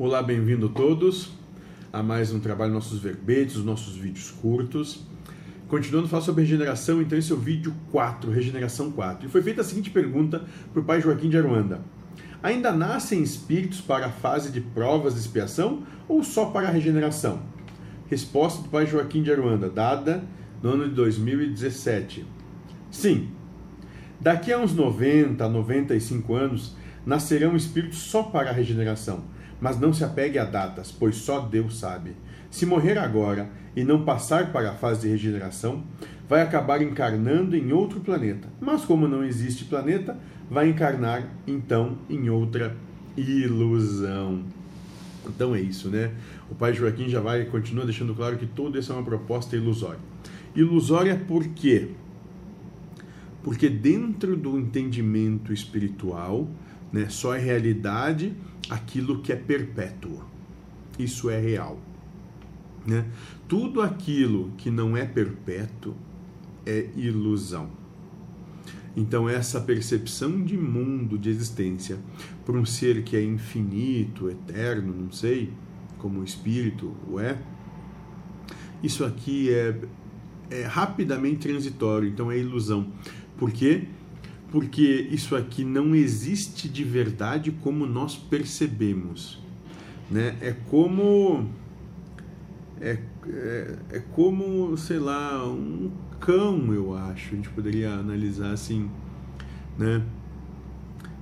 Olá, bem-vindo todos a mais um trabalho nossos verbetes, os nossos vídeos curtos. Continuando a falar sobre regeneração, então esse é o vídeo 4, regeneração 4. E foi feita a seguinte pergunta por pai Joaquim de Aruanda. Ainda nascem espíritos para a fase de provas de expiação ou só para a regeneração? Resposta do pai Joaquim de Aruanda, dada no ano de 2017. Sim. Daqui a uns 90, 95 anos, nascerão espíritos só para a regeneração mas não se apegue a datas, pois só Deus sabe. Se morrer agora e não passar para a fase de regeneração, vai acabar encarnando em outro planeta. Mas como não existe planeta, vai encarnar então em outra ilusão. Então é isso, né? O pai Joaquim já vai continua deixando claro que tudo isso é uma proposta ilusória. Ilusória por quê? Porque dentro do entendimento espiritual, né, só é realidade aquilo que é perpétuo. Isso é real. Né? Tudo aquilo que não é perpétuo é ilusão. Então, essa percepção de mundo, de existência, por um ser que é infinito, eterno, não sei, como o espírito o é, isso aqui é, é rapidamente transitório, então é ilusão. Por quê? Porque isso aqui não existe de verdade como nós percebemos. Né? É como. É, é, é como, sei lá, um cão, eu acho. A gente poderia analisar assim. Né?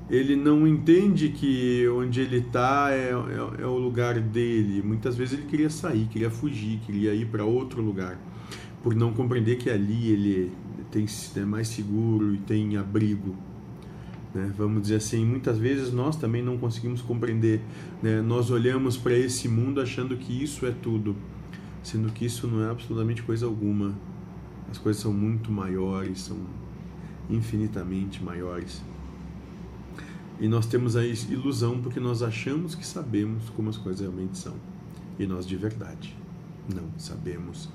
Ele não entende que onde ele está é, é, é o lugar dele. Muitas vezes ele queria sair, queria fugir, queria ir para outro lugar. Por não compreender que ali ele tem é mais seguro e tem abrigo. Né? Vamos dizer assim, muitas vezes nós também não conseguimos compreender. Né? Nós olhamos para esse mundo achando que isso é tudo, sendo que isso não é absolutamente coisa alguma. As coisas são muito maiores, são infinitamente maiores. E nós temos a ilusão porque nós achamos que sabemos como as coisas realmente são. E nós de verdade não sabemos.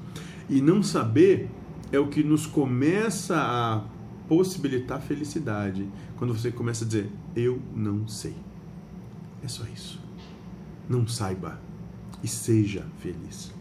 E não saber é o que nos começa a possibilitar felicidade. Quando você começa a dizer, eu não sei. É só isso. Não saiba e seja feliz.